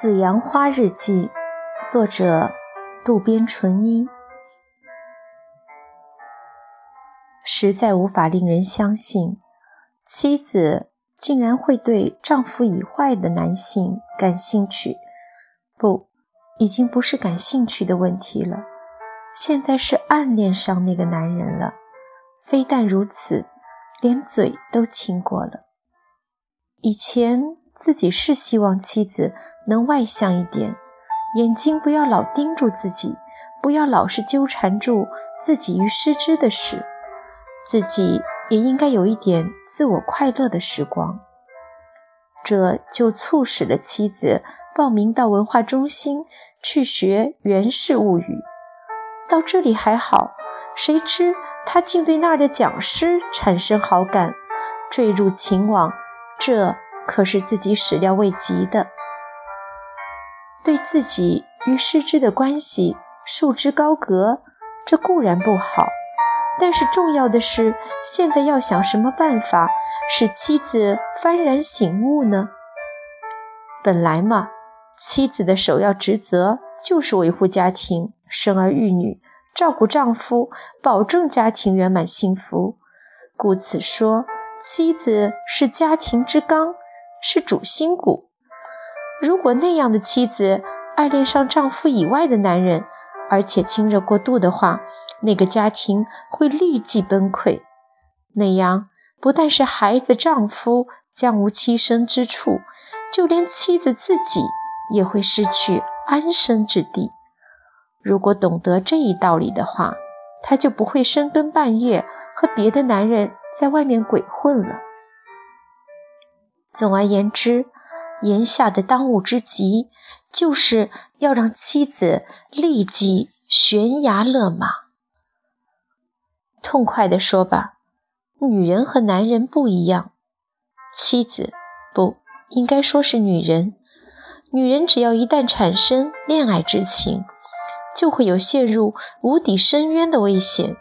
紫阳花日记，作者渡边淳一。实在无法令人相信，妻子竟然会对丈夫已坏的男性感兴趣。不，已经不是感兴趣的问题了，现在是暗恋上那个男人了。非但如此，连嘴都亲过了。以前。自己是希望妻子能外向一点，眼睛不要老盯住自己，不要老是纠缠住自己与失之的事，自己也应该有一点自我快乐的时光。这就促使了妻子报名到文化中心去学《源氏物语》。到这里还好，谁知他竟对那儿的讲师产生好感，坠入情网。这。可是自己始料未及的，对自己与师之的关系束之高阁，这固然不好。但是重要的是，现在要想什么办法使妻子幡然醒悟呢？本来嘛，妻子的首要职责就是维护家庭、生儿育女、照顾丈夫，保证家庭圆满幸福。故此说，妻子是家庭之纲。是主心骨。如果那样的妻子爱恋上丈夫以外的男人，而且亲热过度的话，那个家庭会立即崩溃。那样不但是孩子、丈夫将无栖身之处，就连妻子自己也会失去安身之地。如果懂得这一道理的话，她就不会深更半夜和别的男人在外面鬼混了。总而言之，眼下的当务之急，就是要让妻子立即悬崖勒马。痛快地说吧，女人和男人不一样。妻子不应该说是女人，女人只要一旦产生恋爱之情，就会有陷入无底深渊的危险。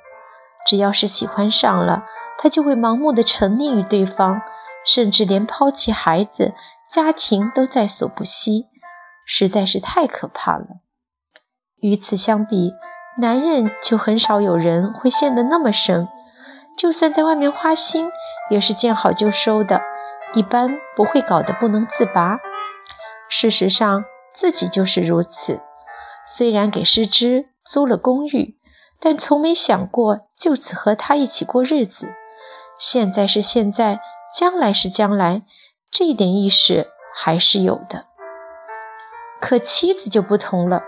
只要是喜欢上了，她就会盲目的沉溺于对方。甚至连抛弃孩子、家庭都在所不惜，实在是太可怕了。与此相比，男人就很少有人会陷得那么深，就算在外面花心，也是见好就收的，一般不会搞得不能自拔。事实上，自己就是如此。虽然给师之租了公寓，但从没想过就此和他一起过日子。现在是现在。将来是将来，这一点意识还是有的。可妻子就不同了，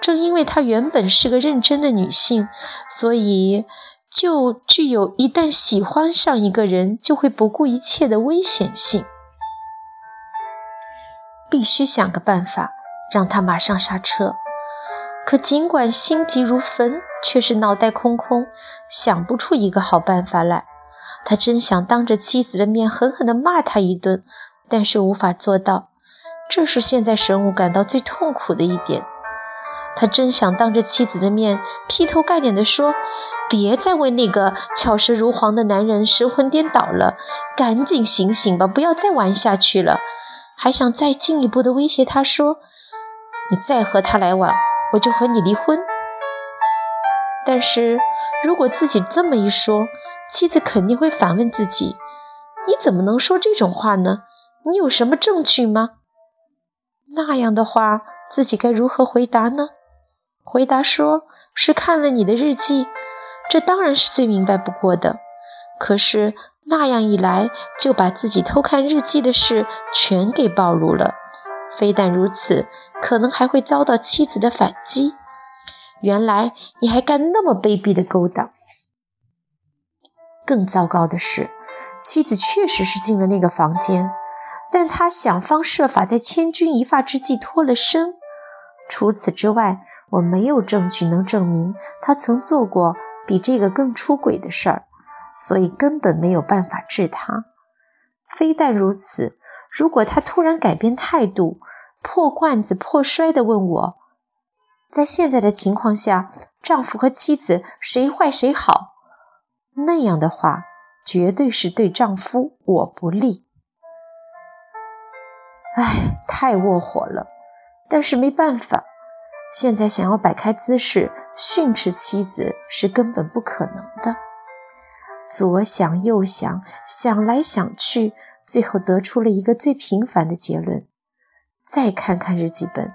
正因为她原本是个认真的女性，所以就具有一旦喜欢上一个人就会不顾一切的危险性。必须想个办法让他马上刹车。可尽管心急如焚，却是脑袋空空，想不出一个好办法来。他真想当着妻子的面狠狠地骂他一顿，但是无法做到，这是现在神武感到最痛苦的一点。他真想当着妻子的面劈头盖脸地说：“别再为那个巧舌如簧的男人神魂颠倒了，赶紧醒醒吧，不要再玩下去了。”还想再进一步地威胁他说：“你再和他来往，我就和你离婚。”但是如果自己这么一说，妻子肯定会反问自己：“你怎么能说这种话呢？你有什么证据吗？”那样的话，自己该如何回答呢？回答说是看了你的日记，这当然是最明白不过的。可是那样一来，就把自己偷看日记的事全给暴露了。非但如此，可能还会遭到妻子的反击。原来你还干那么卑鄙的勾当！更糟糕的是，妻子确实是进了那个房间，但他想方设法在千钧一发之际脱了身。除此之外，我没有证据能证明他曾做过比这个更出轨的事儿，所以根本没有办法治他。非但如此，如果他突然改变态度，破罐子破摔地问我，在现在的情况下，丈夫和妻子谁坏谁好？那样的话，绝对是对丈夫我不利。唉，太窝火了。但是没办法，现在想要摆开姿势训斥妻子是根本不可能的。左想右想，想来想去，最后得出了一个最平凡的结论：再看看日记本，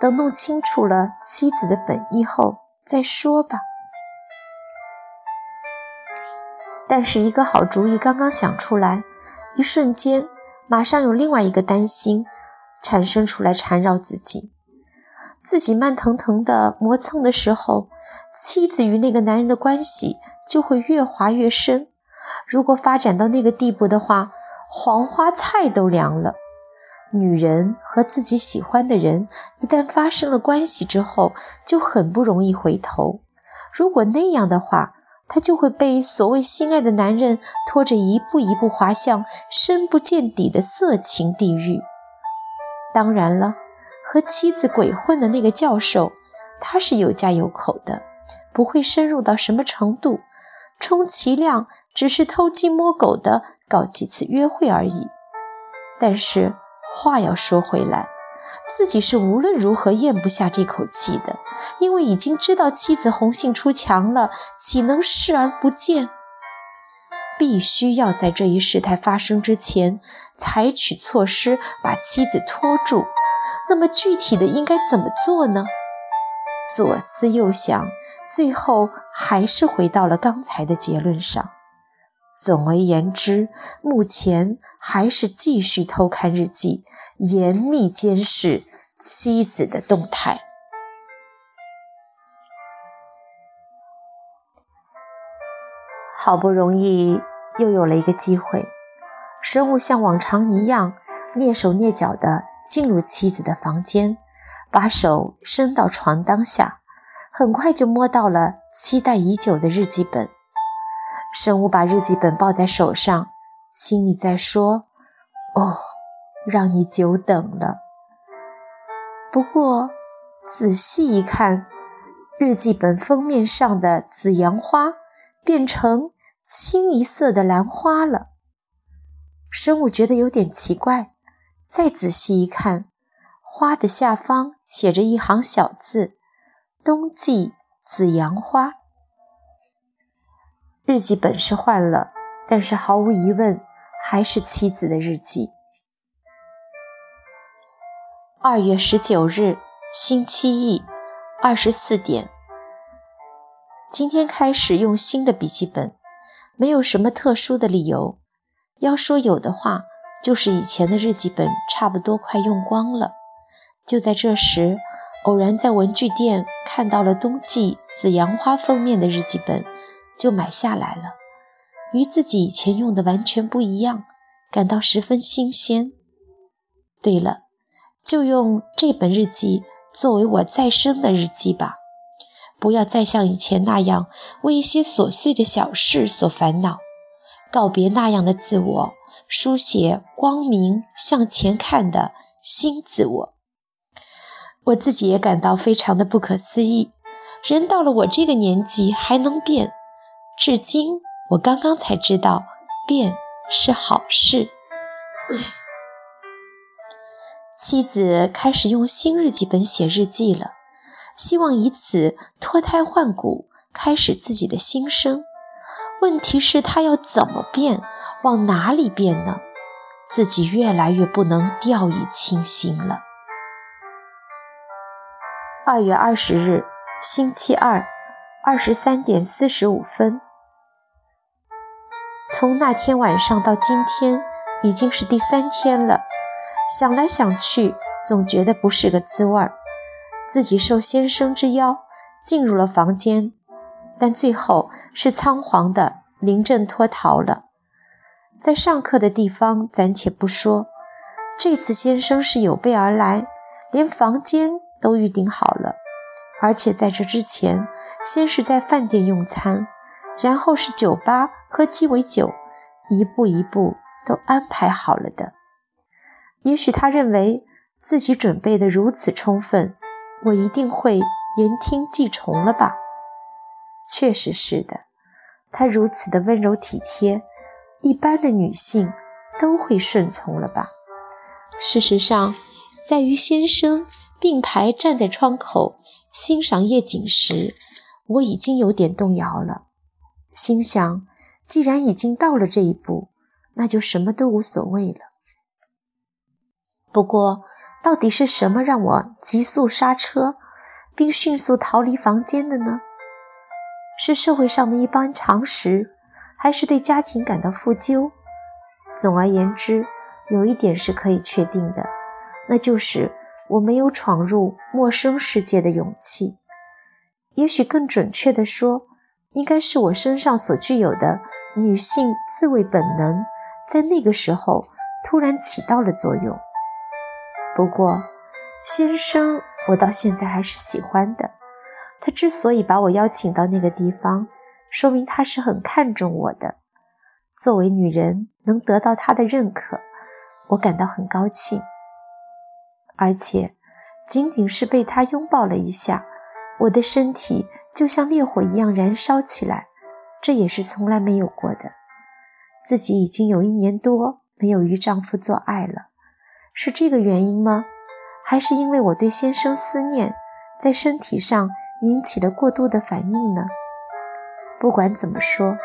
等弄清楚了妻子的本意后再说吧。但是一个好主意刚刚想出来，一瞬间，马上有另外一个担心产生出来缠绕自己。自己慢腾腾的磨蹭的时候，妻子与那个男人的关系就会越滑越深。如果发展到那个地步的话，黄花菜都凉了。女人和自己喜欢的人一旦发生了关系之后，就很不容易回头。如果那样的话，他就会被所谓心爱的男人拖着一步一步滑向深不见底的色情地狱。当然了，和妻子鬼混的那个教授，他是有家有口的，不会深入到什么程度，充其量只是偷鸡摸狗的搞几次约会而已。但是话要说回来。自己是无论如何咽不下这口气的，因为已经知道妻子红杏出墙了，岂能视而不见？必须要在这一事态发生之前采取措施，把妻子拖住。那么具体的应该怎么做呢？左思右想，最后还是回到了刚才的结论上。总而言之，目前还是继续偷看日记，严密监视妻子的动态。好不容易又有了一个机会，生物像往常一样蹑手蹑脚地进入妻子的房间，把手伸到床当下，很快就摸到了期待已久的日记本。生物把日记本抱在手上，心里在说：“哦，让你久等了。”不过仔细一看，日记本封面上的紫阳花变成清一色的兰花了。生物觉得有点奇怪，再仔细一看，花的下方写着一行小字：“冬季紫阳花。”日记本是换了，但是毫无疑问还是妻子的日记。二月十九日，星期一，二十四点。今天开始用新的笔记本，没有什么特殊的理由。要说有的话，就是以前的日记本差不多快用光了。就在这时，偶然在文具店看到了冬季紫阳花封面的日记本。就买下来了，与自己以前用的完全不一样，感到十分新鲜。对了，就用这本日记作为我再生的日记吧，不要再像以前那样为一些琐碎的小事所烦恼，告别那样的自我，书写光明向前看的新自我。我自己也感到非常的不可思议，人到了我这个年纪还能变。至今，我刚刚才知道，变是好事。妻子开始用新日记本写日记了，希望以此脱胎换骨，开始自己的新生。问题是，他要怎么变？往哪里变呢？自己越来越不能掉以轻心了。二月二十日，星期二，二十三点四十五分。从那天晚上到今天，已经是第三天了。想来想去，总觉得不是个滋味儿。自己受先生之邀进入了房间，但最后是仓皇的临阵脱逃了。在上课的地方暂且不说，这次先生是有备而来，连房间都预定好了。而且在这之前，先是在饭店用餐。然后是酒吧喝鸡尾酒，一步一步都安排好了的。也许他认为自己准备的如此充分，我一定会言听计从了吧？确实是的，他如此的温柔体贴，一般的女性都会顺从了吧？事实上，在于先生并排站在窗口欣赏夜景时，我已经有点动摇了。心想，既然已经到了这一步，那就什么都无所谓了。不过，到底是什么让我急速刹车，并迅速逃离房间的呢？是社会上的一般常识，还是对家庭感到负疚？总而言之，有一点是可以确定的，那就是我没有闯入陌生世界的勇气。也许更准确地说，应该是我身上所具有的女性自卫本能，在那个时候突然起到了作用。不过，先生，我到现在还是喜欢的。他之所以把我邀请到那个地方，说明他是很看重我的。作为女人，能得到他的认可，我感到很高兴。而且，仅仅是被他拥抱了一下，我的身体就像烈火一样燃烧起来，这也是从来没有过的。自己已经有一年多没有与丈夫做爱了，是这个原因吗？还是因为我对先生思念？在身体上引起了过度的反应呢？不管怎么说，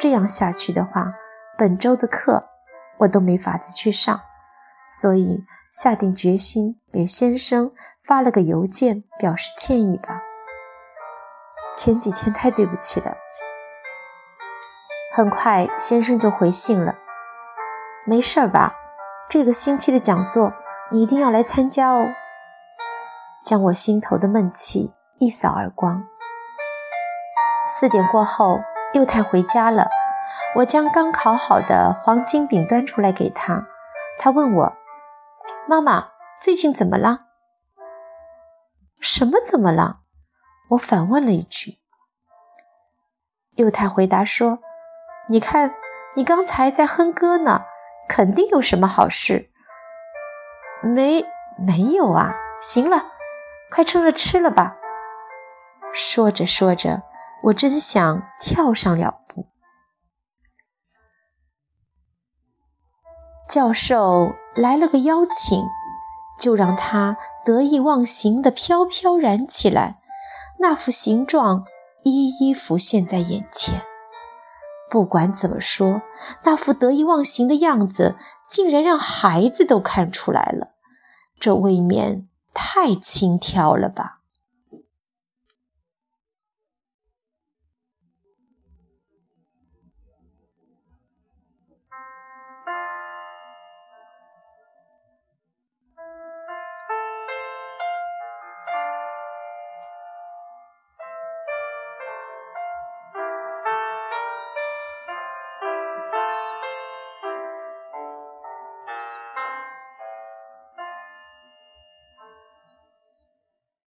这样下去的话，本周的课我都没法子去上，所以下定决心给先生发了个邮件表示歉意吧。前几天太对不起了。很快先生就回信了，没事儿吧？这个星期的讲座你一定要来参加哦。将我心头的闷气一扫而光。四点过后，幼太回家了。我将刚烤好的黄金饼端出来给他，他问我：“妈妈，最近怎么了？”“什么怎么了？”我反问了一句。幼太回答说：“你看，你刚才在哼歌呢，肯定有什么好事。”“没，没有啊。”“行了。”快趁热吃了吧！说着说着，我真想跳上两步。教授来了个邀请，就让他得意忘形的飘飘然起来，那副形状一一浮现在眼前。不管怎么说，那副得意忘形的样子，竟然让孩子都看出来了，这未免……太轻佻了吧！